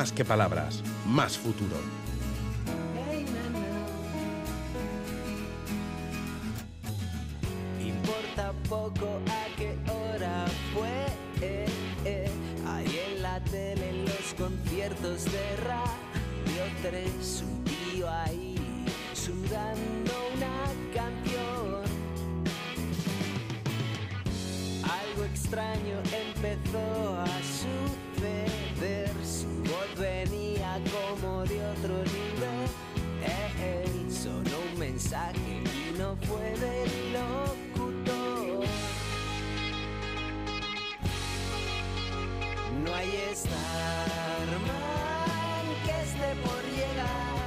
Más que palabras, más futuro.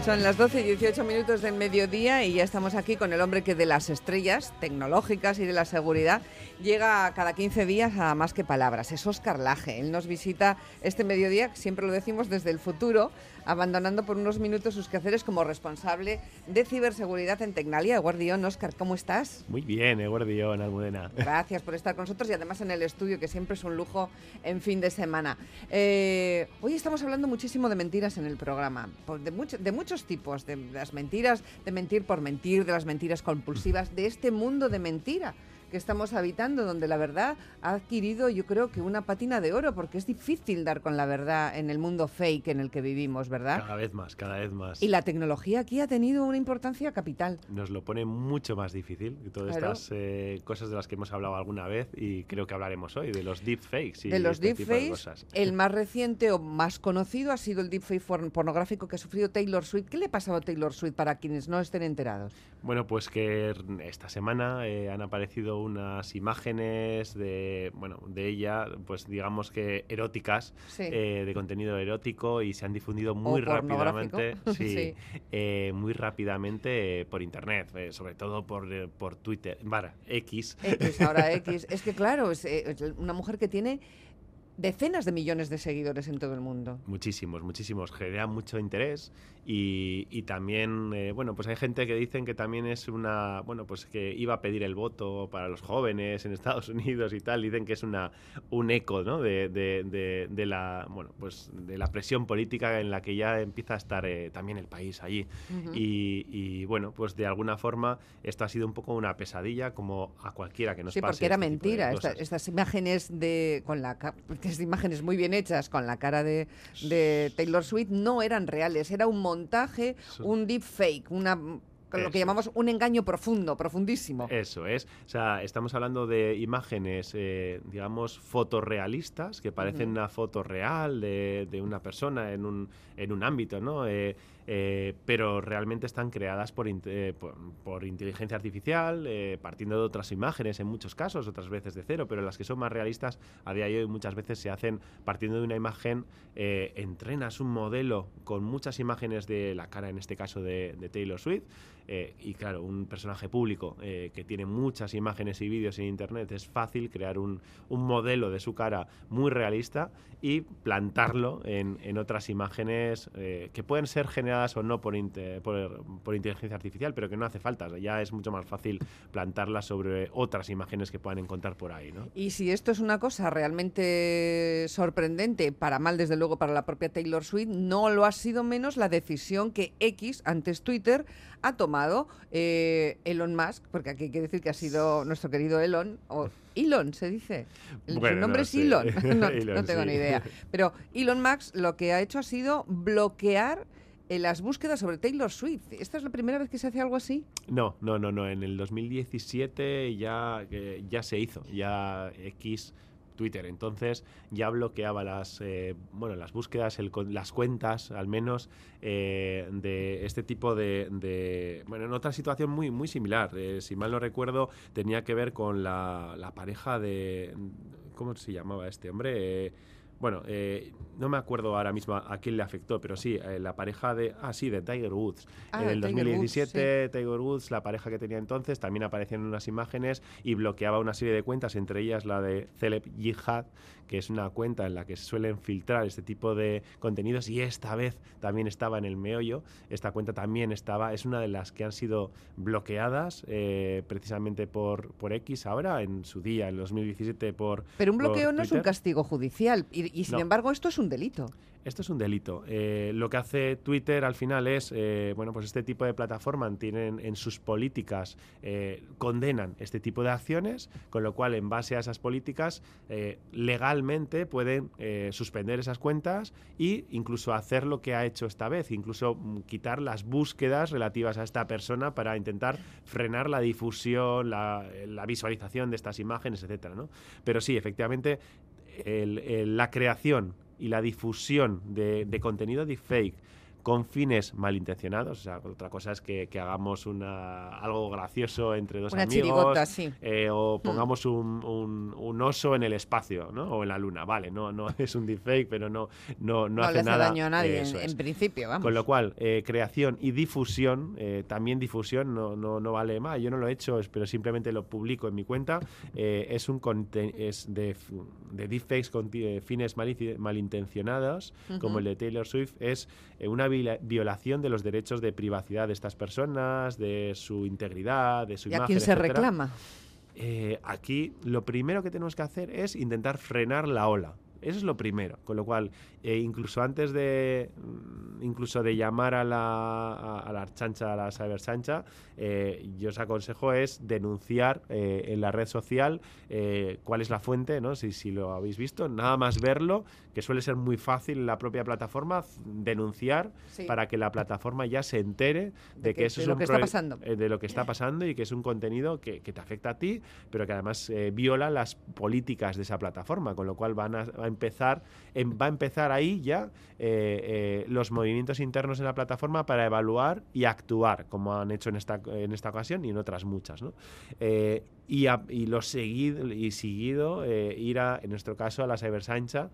Son las 12 y 18 minutos del mediodía y ya estamos aquí con el hombre que de las estrellas tecnológicas y de la seguridad llega cada 15 días a más que palabras. Es Oscar Laje. Él nos visita este mediodía, siempre lo decimos, desde el futuro, abandonando por unos minutos sus quehaceres como responsable de ciberseguridad en Tecnalia. Guardión, Oscar, ¿cómo estás? Muy bien, Eguardión, Almudena. Gracias por estar con nosotros y además en el estudio, que siempre es un lujo en fin de semana. Eh, hoy estamos hablando muchísimo de mentiras en el programa, de, mucho- de muchos tipos, de las mentiras, de mentir por mentir, de las mentiras compulsivas, de este mundo de mentira que estamos habitando, donde la verdad ha adquirido, yo creo que una patina de oro, porque es difícil dar con la verdad en el mundo fake en el que vivimos, ¿verdad? Cada vez más, cada vez más. Y la tecnología aquí ha tenido una importancia capital. Nos lo pone mucho más difícil. Todas Claro. estas eh, cosas de las que hemos hablado alguna vez y creo que hablaremos hoy, de los deepfakes y de los este de deepfakes, el más reciente o más conocido ha sido el deepfake pornográfico que ha sufrido Taylor Swift. ¿Qué le pasaba a Taylor Swift para quienes no estén enterados? Bueno, pues que esta semana eh, han aparecido unas imágenes de, bueno, de ella, pues digamos que eróticas, Sí. eh, de contenido erótico y se han difundido muy rápidamente, sí, Sí. eh, muy rápidamente por internet, eh, sobre todo por, por Twitter, vara, X. X, ahora X. Es que claro, es, es una mujer que tiene decenas de millones de seguidores en todo el mundo. Muchísimos, muchísimos. Genera mucho interés y, y también, eh, bueno, pues hay gente que dicen que también es una, bueno, pues que iba a pedir el voto para los jóvenes en Estados Unidos y tal. Dicen que es una un eco, ¿no? De, de- de- de la, bueno, pues de la presión política en la que ya empieza a estar eh, también el país allí. Ujú. y, y, bueno, pues de alguna forma esto ha sido un poco una pesadilla como a cualquiera que nos Sí, pase porque era este mentira. Esta- estas imágenes de con la imágenes muy bien hechas con la cara de, de Taylor Swift no eran reales. Era un montaje, un deep fake, una lo que Eso. llamamos un engaño profundo, profundísimo. Eso es. O sea, estamos hablando de imágenes, eh, digamos, fotorrealistas, que parecen una foto real de, de una persona en un, en un ámbito, ¿no? Eh, eh, pero realmente están creadas por, eh, por, por inteligencia artificial, eh, partiendo de otras imágenes en muchos casos, otras veces de cero, pero las que son más realistas a día de hoy muchas veces se hacen partiendo de una imagen, eh, entrenas un modelo con muchas imágenes de la cara, en este caso de, de Taylor Swift, eh, y claro, un personaje público que tiene muchas imágenes y vídeos en internet, es fácil crear un, un modelo de su cara muy realista y plantarlo en, en otras imágenes que pueden ser generadas o no por, por, por inteligencia artificial, pero que no hace falta. Ya es mucho más fácil plantarlas sobre otras imágenes que puedan encontrar por ahí. ¿no? Y si esto es una cosa realmente sorprendente, para mal desde luego para la propia Taylor Swift, no lo ha sido menos la decisión que X, antes Twitter, ha tomado eh, Elon Musk, porque aquí hay que decir que ha sido nuestro querido Elon, o Elon se dice. El- Bueno, Su nombre no es. Elon, no, Elon, no tengo sí. ni idea. Pero Elon Musk lo que ha hecho ha sido bloquear eh, las búsquedas sobre Taylor Swift. ¿Esta es la primera vez que se hace algo así? No, no, no, no. En el 2017 ya, eh, ya se hizo, ya X Twitter. Entonces ya bloqueaba las, eh, bueno, las búsquedas, el las cuentas, al menos, eh, de este tipo de, de- Bueno, en otra situación muy, muy similar. eh, si mal no recuerdo, tenía que ver con la, la pareja de... ¿Cómo se llamaba este hombre? Bueno, eh, no me acuerdo ahora mismo a quién le afectó, pero sí, eh, la pareja de... Ah, sí, de Tiger Woods. Ah, en el Tiger Woods, 2017, Tiger Woods, la pareja que tenía entonces, también aparecían unas imágenes y bloqueaba una serie de cuentas, entre ellas la de Celeb Jihad, que es una cuenta en la que se suelen filtrar este tipo de contenidos y esta vez también estaba en el meollo. Esta cuenta también estaba, es una de las que han sido bloqueadas eh, precisamente por, por X ahora, en su día, en el 2017, por. Pero un bloqueo no es un castigo judicial. Y sin No. embargo esto es un delito. Esto es un delito. Eh, lo que hace Twitter al final es, eh, bueno, pues este tipo de plataforma tienen en sus políticas, eh, condenan este tipo de acciones, con lo cual en base a esas políticas legalmente pueden suspender esas cuentas e incluso hacer lo que ha hecho esta vez, incluso mm, quitar las búsquedas relativas a esta persona para intentar frenar la difusión, la, la visualización de estas imágenes, etcétera, ¿no? Pero sí, efectivamente, el- el- la creación y la difusión de, de contenido deepfake con fines malintencionados, o sea, otra cosa es que, que hagamos una, algo gracioso entre dos Una amigos, sí. eh, o pongamos un, un- un oso en el espacio, ¿no? O en la luna, vale, no, no es un deepfake, pero no, no, no, No, hace le hace nada. daño a nadie, en, en principio, vamos. Con lo cual, eh, creación y difusión, eh, también difusión no, no, no vale más. Yo no lo he hecho, pero simplemente lo publico en mi cuenta. Es un es de, de deepfakes con fines malintencionados, como el de Taylor Swift, es una violación de los derechos de privacidad de estas personas, de su integridad, de su ¿Y a imagen. quién se reclama? Eh, aquí lo primero que tenemos que hacer es intentar frenar la ola. Eso es lo primero. Con lo cual, eh, incluso antes de mm, incluso de llamar a la, a, a la archancha, a la cyberchancha, eh, yo os aconsejo es denunciar eh, en la red social cuál es la fuente, ¿no? Si, si lo habéis visto, nada más verlo, que suele ser muy fácil en la propia plataforma, denunciar Sí. para que la plataforma ya se entere de, De que, que- eso de es lo un que está pasando. de lo que está pasando y que es un contenido que, que te afecta a ti, pero que además viola las políticas de esa plataforma, con lo cual van a, a empezar em- va a empezar ahí ya eh, eh, los movimientos internos en la plataforma para evaluar y actuar, como han hecho en esta, en esta ocasión y en otras muchas. ¿no? Eh, y, a- y lo seguido y seguido eh, ir a, en nuestro caso, a la Cybersancha,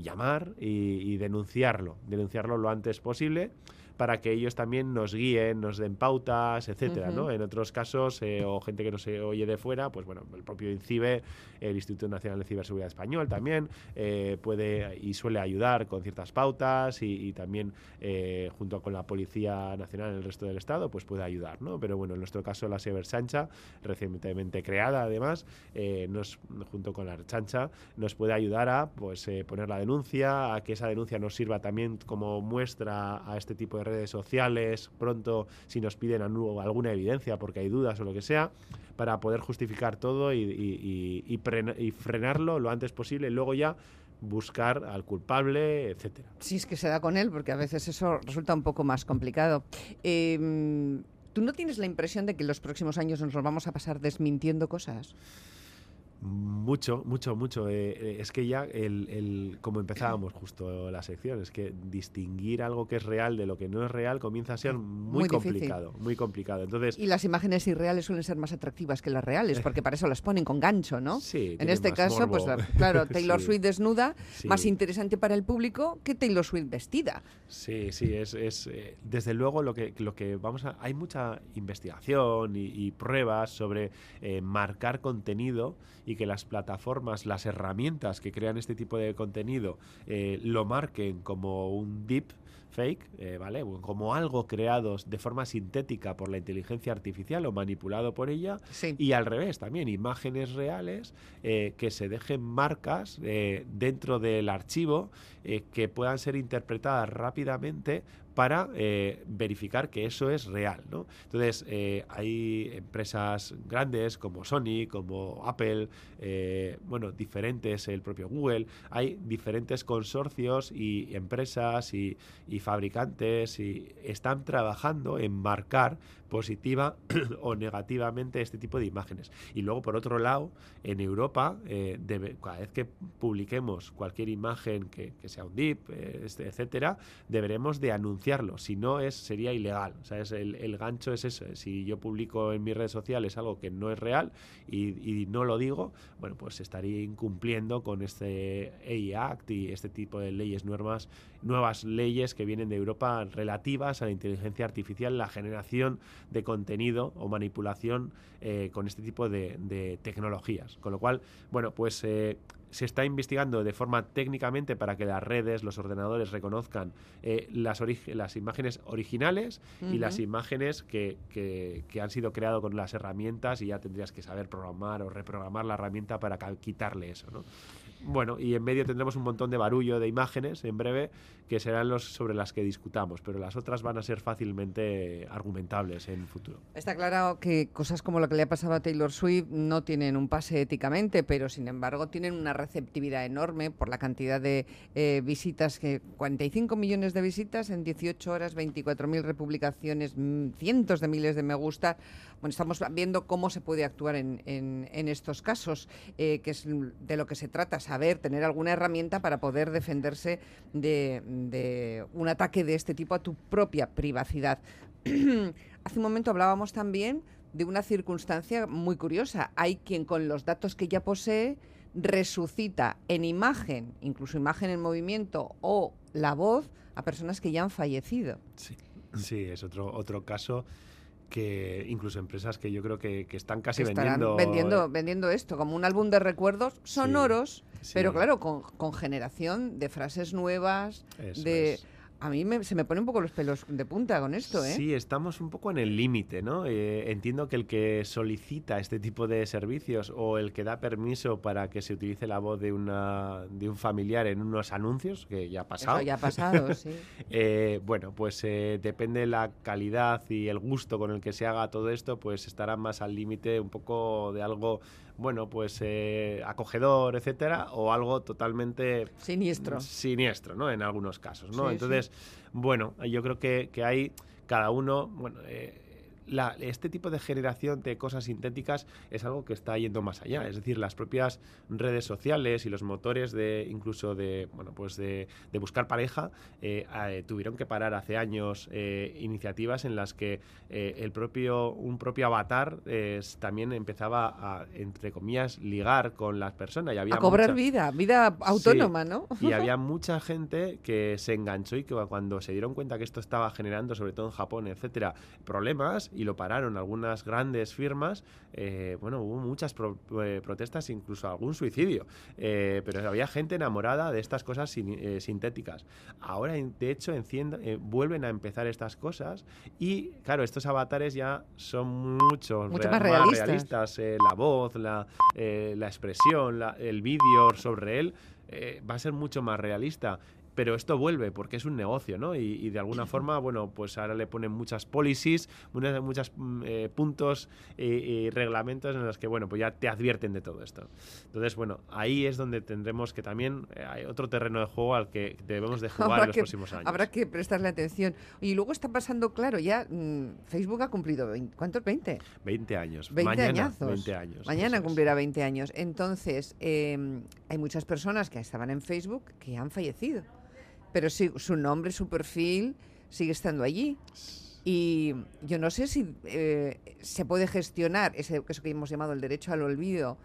llamar y denunciarlo, denunciarlo lo antes posible para que ellos también nos guíen, nos den pautas, etcétera. ¿no? En otros casos, eh, o gente que no se oye de fuera, pues bueno, el propio INCIBE, el Instituto Nacional de Ciberseguridad Español también eh, puede y suele ayudar con ciertas pautas y, y también eh, junto con la Policía Nacional en el resto del Estado, pues puede ayudar, ¿no? Pero bueno, en nuestro caso la Cybersancha, recientemente creada además, eh, nos, junto con la Archancha, nos puede ayudar a pues eh, poner la denuncia, a que esa denuncia nos sirva también como muestra a este tipo de redes sociales pronto si nos piden alguna evidencia porque hay dudas o lo que sea, para poder justificar todo y, y- y- frenarlo lo antes posible luego ya buscar al culpable, etcétera. Si es que se da con él, porque a veces eso resulta un poco más complicado. Eh, ¿Tú no tienes la impresión de que en los próximos años nos vamos a pasar desmintiendo cosas? Mucho, mucho, mucho. Eh, eh, es que ya, el, el- como empezábamos justo la sección, es que distinguir algo que es real de lo que no es real comienza a ser muy, Muy difícil. complicado, muy complicado. Entonces, Y las imágenes irreales suelen ser más atractivas que las reales, porque para eso las ponen con gancho, ¿no? Sí, en este caso, pues la- claro, Taylor Sí. Swift desnuda, Sí. más interesante para el público que Taylor Swift vestida. Sí, sí, es, es, eh, desde luego lo que, lo que vamos a... Hay mucha investigación y, y pruebas sobre eh, marcar contenido y que las plataformas, las herramientas que crean este tipo de contenido eh, lo marquen como un deep fake, eh, ¿vale? Como algo creado de forma sintética por la inteligencia artificial o manipulado por ella, Sí. y al revés, también imágenes reales eh, que se dejen marcas dentro del archivo que puedan ser interpretadas rápidamente para eh, verificar que eso es real. ¿no? Entonces, eh, hay empresas grandes como Sony, como Apple, eh, bueno, diferentes, el propio Google, hay diferentes consorcios y empresas y, y fabricantes y están trabajando en marcar positiva o negativamente este tipo de imágenes. Y luego, por otro lado, en Europa, eh, cada vez que publiquemos cualquier imagen que, que sea un DIP, eh, este, etcétera, deberemos de anunciarlo. Si no, es, sería ilegal. O sea, es el, el gancho es eso. Si yo publico en mis redes sociales algo que no es real y, y no lo digo, bueno, pues estaría incumpliendo con este AI Act y este tipo de leyes nuevas, nuevas leyes que vienen de Europa relativas a la inteligencia artificial, la generación de contenido o manipulación eh, con este tipo de, de tecnologías. Con lo cual, bueno, pues eh, se está investigando de forma técnicamente para que las redes, los ordenadores reconozcan eh, las, las imágenes originales y las imágenes que, que- que han sido creadas con las herramientas y ya tendrías que saber programar o reprogramar la herramienta para quitarle eso, ¿no? bueno, y en medio tendremos un montón de barullo de imágenes en breve que serán los sobre las que discutamos, pero las otras van a ser fácilmente argumentables en el futuro. Está claro que cosas como lo que le ha pasado a Taylor Swift no tienen un pase éticamente, pero sin embargo tienen una receptividad enorme por la cantidad de eh, visitas, que 45 millones de visitas en 18 horas, 24.000 republicaciones, mm, cientos de miles de me gusta. Bueno, estamos viendo cómo se puede actuar en, en, estos casos, eh, que es de lo que se trata, saber, tener alguna herramienta para poder defenderse de de un ataque de este tipo a tu propia privacidad. Hace un momento hablábamos también de una circunstancia muy curiosa. Hay quien con los datos que ya posee resucita en imagen, incluso imagen en movimiento o la voz, a personas que ya han fallecido. Sí, sí es otro, otro caso que incluso empresas que yo creo que, están casi vendiendo, vendiendo vendiendo esto como un álbum de recuerdos sonoros pero claro con, con, generación de frases nuevas de a mí se me ponen un poco los pelos de punta con esto, ¿eh? Sí, estamos un poco en el límite, ¿no? Eh, entiendo que el que solicita este tipo de servicios o el que da permiso para que se utilice la voz de, una, de un familiar en unos anuncios, que ya ha pasado. ya ha pasado, sí. Eh, bueno, pues eh, depende de la calidad y el gusto con el que se haga todo esto, pues estará más al límite un poco de algo bueno, pues eh, acogedor, etcétera, o algo totalmente siniestro. Siniestro, ¿no? En algunos casos, ¿no? Entonces, bueno, yo creo que, que hay cada uno, bueno, eh, este tipo de generación de cosas sintéticas es algo que está yendo más allá. Es decir, las propias redes sociales y los motores de incluso de bueno pues de, buscar pareja eh, eh, tuvieron que parar hace años eh, iniciativas en las que el propio un propio avatar también empezaba a entre comillas ligar con las personas y había a cobrar vida, vida autónoma, ¿no? y había mucha gente que se enganchó y que cuando se dieron cuenta que esto estaba generando, sobre todo en Japón, etcétera, problemas y lo pararon algunas grandes firmas, eh, bueno, hubo muchas eh, protestas, incluso algún suicidio, eh, pero había gente enamorada de estas cosas sintéticas. Ahora, de hecho, vuelven a empezar estas cosas y, claro, estos avatares ya son mucho, más realistas. la voz, la, la expresión, el vídeo sobre él. va a ser mucho más realista pero esto vuelve porque es un negocio, ¿no? Y, de alguna forma, bueno, pues ahora le ponen muchas policies, muchos muchas, mm, eh, puntos y, reglamentos en los que, bueno, pues ya te advierten de todo esto. Entonces, bueno, ahí es donde tendremos que también eh, hay otro terreno de juego al que debemos de jugar en los próximos años. Habrá que prestarle atención. Y luego está pasando, claro, ya mm, Facebook ha cumplido, ¿cuántos? ¿20? 20 años. 20 Mañana, añazos. 20 años. Mañana cumplirá 20 años. Entonces, em, hay muchas personas que estaban en Facebook que han fallecido pero sí, su nombre, su perfil sigue estando allí. Y yo no sé si eh, se puede gestionar ese, eso que hemos llamado el derecho al olvido,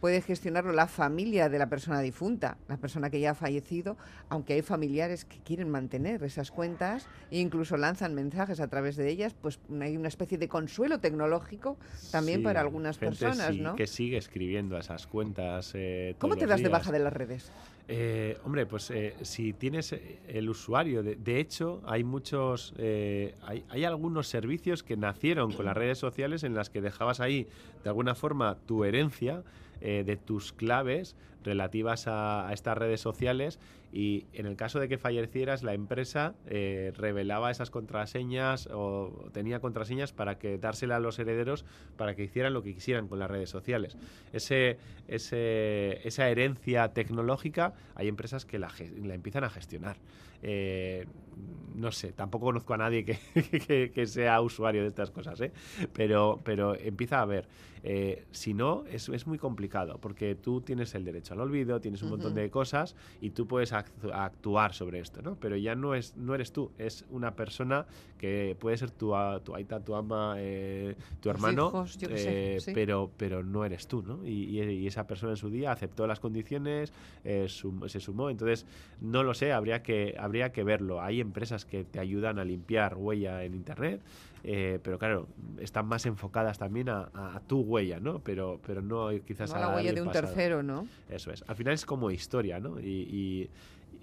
puede gestionarlo la familia de la persona difunta, la persona que ya ha fallecido, aunque hay familiares que quieren mantener esas cuentas e incluso lanzan mensajes a través de ellas, pues hay una especie de consuelo tecnológico también para algunas personas, ¿no? Que sigue escribiendo a esas cuentas. Eh, ¿Cómo te das de baja de las redes? Eh, hombre, pues eh, si tienes eh, el usuario, de, hecho hay muchos, hay, hay, algunos servicios que nacieron con las redes sociales en las que dejabas ahí de alguna forma tu herencia de tus claves relativas a, estas redes sociales y en el caso de que fallecieras la empresa eh, revelaba esas contraseñas o tenía contraseñas para que dársela a los herederos para que hicieran lo que quisieran con las redes sociales. Ese, esa herencia tecnológica hay empresas que la, la empiezan a gestionar. Eh, no sé, tampoco conozco a nadie que, sea usuario de estas cosas, ¿eh? pero, pero empieza a ver. Eh, si no, es, es, muy complicado, porque tú tienes el derecho al olvido, tienes un montón de cosas y tú puedes actuar sobre esto, ¿no? Pero ya no, es, no eres tú, es una persona que puede ser tu, tu aita, tu ama, eh, tu hermano, pero, pero no eres tú, ¿no? Y, y, esa persona en su día aceptó las condiciones, se sumó, entonces no lo sé, habría que, habría que verlo. Hay empresas que te ayudan a limpiar huella en Internet, eh, pero claro, están más enfocadas también a, tu huella, ¿no? Pero, pero no quizás a la huella de un tercero, ¿no? Eso es. Al final es como historia, ¿no? y,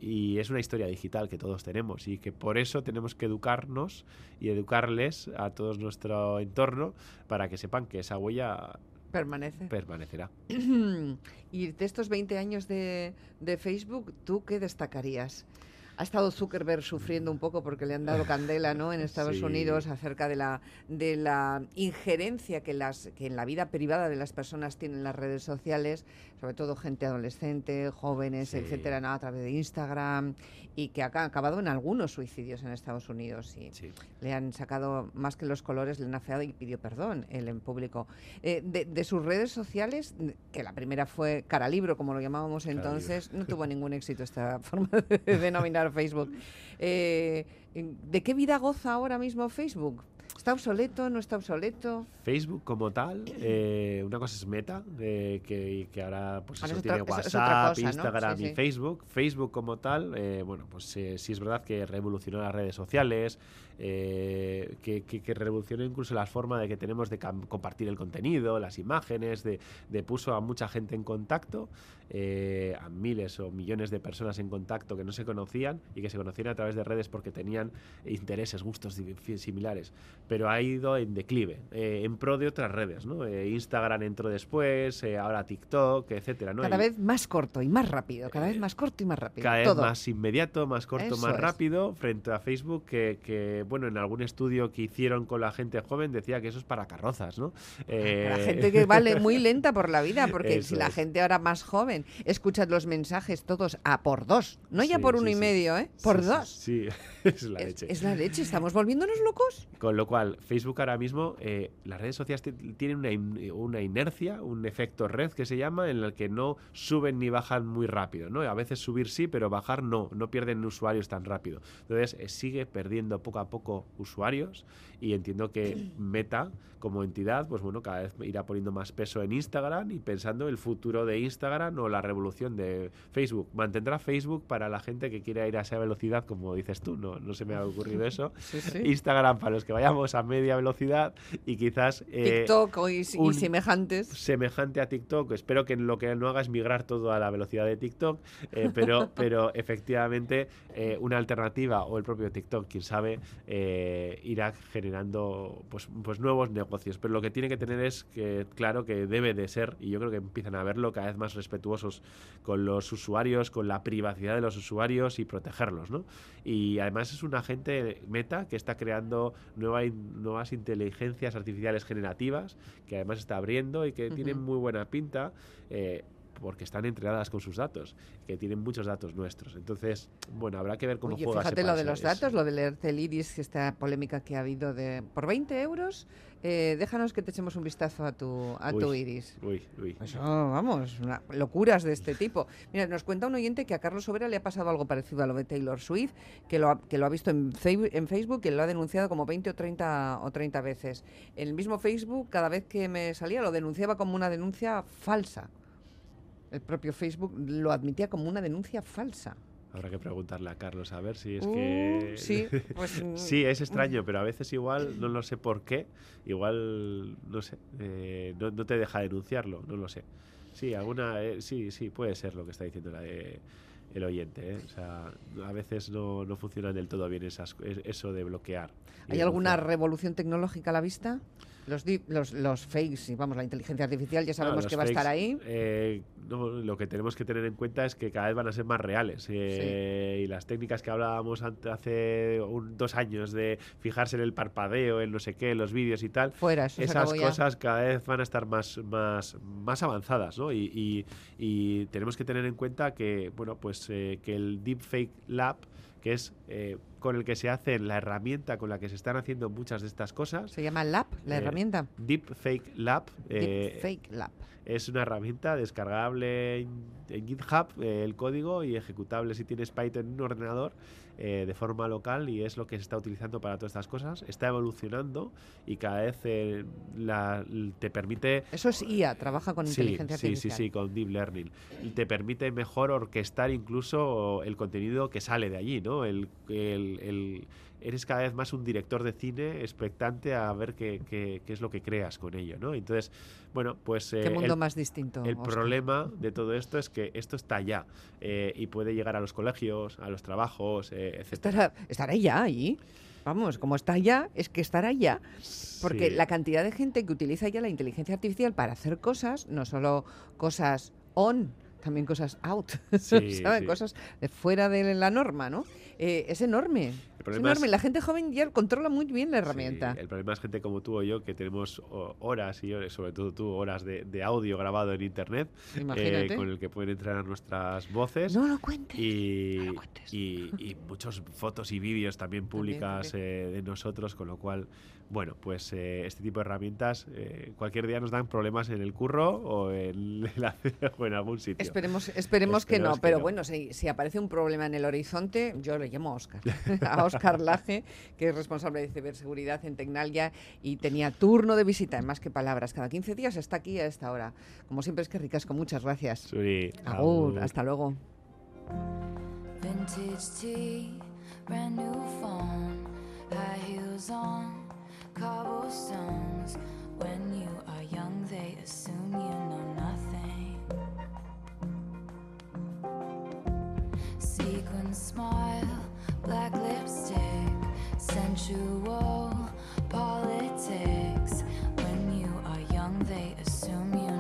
y es una historia digital que todos tenemos y que por eso tenemos que educarnos y educarles a todo nuestro entorno para que sepan que esa huella Permanece. permanecerá. y de estos 20 años de, de Facebook, ¿tú qué destacarías? Ha estado Zuckerberg sufriendo un poco porque le han dado candela ¿no? en Estados Sí. Unidos acerca de la, de la injerencia que, las, que en la vida privada de las personas tienen las redes sociales, sobre todo gente adolescente, jóvenes, Sí. etcétera, ¿no? a través de Instagram, y que ha ca- acabado en algunos suicidios en Estados Unidos. Y Sí. le han sacado más que los colores, le han afeado y pidió perdón él en público. Eh, de, de sus redes sociales, que la primera fue cara libro, como lo llamábamos entonces, no tuvo ningún éxito esta forma de denominar Facebook. Eh, ¿De qué vida goza ahora mismo Facebook? ¿Está obsoleto? ¿No está obsoleto? Facebook como tal, eh, una cosa es Meta, eh, que, que ahora pues Ahora eso es tiene otra- WhatsApp, cosa, ¿no? Instagram Sí, y sí. Facebook. Facebook como tal, eh, bueno, pues eh, sí es verdad que revolucionó las redes sociales, eh, que, que- que revolucionó incluso la forma de que tenemos de compartir el contenido, las imágenes, de, de puso a mucha gente en contacto, a miles o millones de personas en contacto que no se conocían y que se conocían a través de redes porque tenían intereses, gustos similares. Pero ha ido en declive, eh, en pro de otras redes, ¿no? Eh, Instagram entró después, eh, ahora TikTok, etcétera, ¿no? Cada vez más corto y más rápido, cada vez más corto y más rápido. cada vez más inmediato, más corto, Eso más es. rápido, frente a Facebook, que, que, bueno, en algún estudio que hicieron con la gente joven decía que eso es para carrozas, ¿no? La gente que vale muy lenta por la vida, porque Eso si la es. gente ahora más joven escucha los mensajes todos a por dos, no ya por sí, uno y medio, ¿eh? Por sí, dos. Sí, es la Es, leche. es la leche, ¿estamos volviéndonos locos? Con lo cual, Facebook ahora mismo, eh, las redes sociales ti- tienen una, in- una inercia, un efecto red que se llama, en el que no suben ni bajan muy rápido. ¿no? A veces subir sí, pero bajar no, no pierden usuarios tan rápido. Entonces, eh, sigue perdiendo poco a poco usuarios y entiendo que Meta, como entidad, pues bueno, cada vez irá poniendo más peso en Instagram y pensando el futuro de Instagram o la revolución de Facebook. Mantendrá Facebook para la gente que quiera ir a esa velocidad, como dices tú, no, no se me ha ocurrido eso. Instagram para los que vayamos a media velocidad y quizás eh, TikTok o y, y un- semejantes. semejante a TikTok. Espero que lo que no haga es migrar todo a la velocidad de TikTok, eh, pero, pero efectivamente eh, una alternativa o el propio TikTok, quién sabe, eh, irá generando pues, pues nuevos negocios. Pero lo que tiene que tener es que, claro, que debe de ser, y yo creo que empiezan a verlo cada vez más respetuosos con los usuarios, con la privacidad de los usuarios y protegerlos, ¿no? Y además es un agente meta que está creando nueva in- nuevas inteligencias artificiales generativas que además está abriendo y que tienen muy buena pinta. Eh, porque están entrenadas con sus datos, que tienen muchos datos nuestros. Entonces, bueno, habrá que ver cómo Oye, juega fíjate ese lo de los Es- datos, lo de leerte el iris, esta polémica que ha habido de por 20 euros, eh, déjanos que te echemos un vistazo a tu, a tu iris. Uy, uy. Eso, vamos, una- locuras de este tipo. Mira, nos cuenta un oyente que a Carlos Sobera le ha pasado algo parecido a lo de Taylor Swift, que lo ha, que lo ha visto en, en Facebook y lo ha denunciado como 20 o 30, o 30 veces. En el mismo Facebook, cada vez que me salía, lo denunciaba como una denuncia falsa. El propio Facebook lo admitía como una denuncia falsa. Habrá que preguntarle a Carlos a ver si es Uh, que... sí, pues, mm, sí, es extraño, pero a veces igual, no lo sé por qué, igual, no sé, eh, no, no te deja denunciarlo, no lo sé. Sí, alguna, eh, sí, sí, puede ser lo que está diciendo la de- el oyente, ¿eh? O sea, a veces no, no funcionan del todo bien esas, es- eso de bloquear. ¿Hay alguna revolución tecnológica a la vista? Los, di- los, los fakes, y vamos, la inteligencia artificial ya sabemos que va a estar ahí. eh, no, lo que tenemos que tener en cuenta es que cada vez van a ser más reales. eh, Y las técnicas que hablábamos ante- hace un- dos años de fijarse en el parpadeo, en no sé qué, en los vídeos y tal, Fuera, esas ya. cosas cada vez van a estar más, más, más avanzadas, ¿no? Y, y- y tenemos que tener en cuenta que, bueno, pues eh, que el Deepfake Lab, que es eh, con el que se hace la herramienta con la que se están haciendo muchas de estas cosas, Se llama Lab, la Eh, herramienta. Deepfake Lab, eh, Fake Lab. Es una herramienta descargable en, en GitHub, eh, el código y ejecutable si tienes Python en un ordenador eh, de forma local y es lo que se está utilizando para todas estas cosas. Está evolucionando y cada vez eh, la- te permite Eso es IA, trabaja con Sí, inteligencia sí, sí, artificial. sí, con Deep Learning. Y te permite mejor orquestar incluso el contenido que sale de allí, ¿no? El, el- el- eres cada vez más un director de cine expectante a ver qué, qué- qué es lo que creas con ello, ¿no? Entonces, bueno, pues... Qué eh, mundo el- más distinto. el problema de todo esto es que esto está ya eh, y puede llegar a los colegios, a los trabajos, eh, etc. Estará, estará ya ahí. vamos, como está ya, es que estará ya. Porque Sí. la cantidad de gente que utiliza ya la inteligencia artificial para hacer cosas, no solo cosas on, también cosas out, Sí, ¿saben? sí. Cosas fuera de la norma, ¿no? Eh, es enorme. Es es-. La gente joven ya controla muy bien la herramienta. Sí, el problema es gente como tú o yo que tenemos horas y horas, sobre todo tú, horas de, de audio grabado en internet eh, con el que pueden entrar nuestras voces. No lo cuentes. y, No lo cuentes. y, y muchas fotos y vídeos también públicas eh, de nosotros, con lo cual, bueno, pues eh, este tipo de herramientas eh, cualquier día nos dan problemas en el curro o en, la- o en algún sitio. Esperemos, esperemos que no, que pero no. bueno, si, si aparece un problema en el horizonte, yo le llamo a Oscar, a Oscar Laje, que es responsable de ciberseguridad en Tecnalia y tenía turno de visita, en más que palabras, cada 15 días está aquí a esta hora. Como siempre es que ricasco, muchas gracias. Suri, Agur, agur. hasta luego. Vintage tea, brand new phone, high heels on, cobblestones. When you are young, they assume you know nothing. Sequin smile, black lipstick, sensual politics. When you are young, they assume you.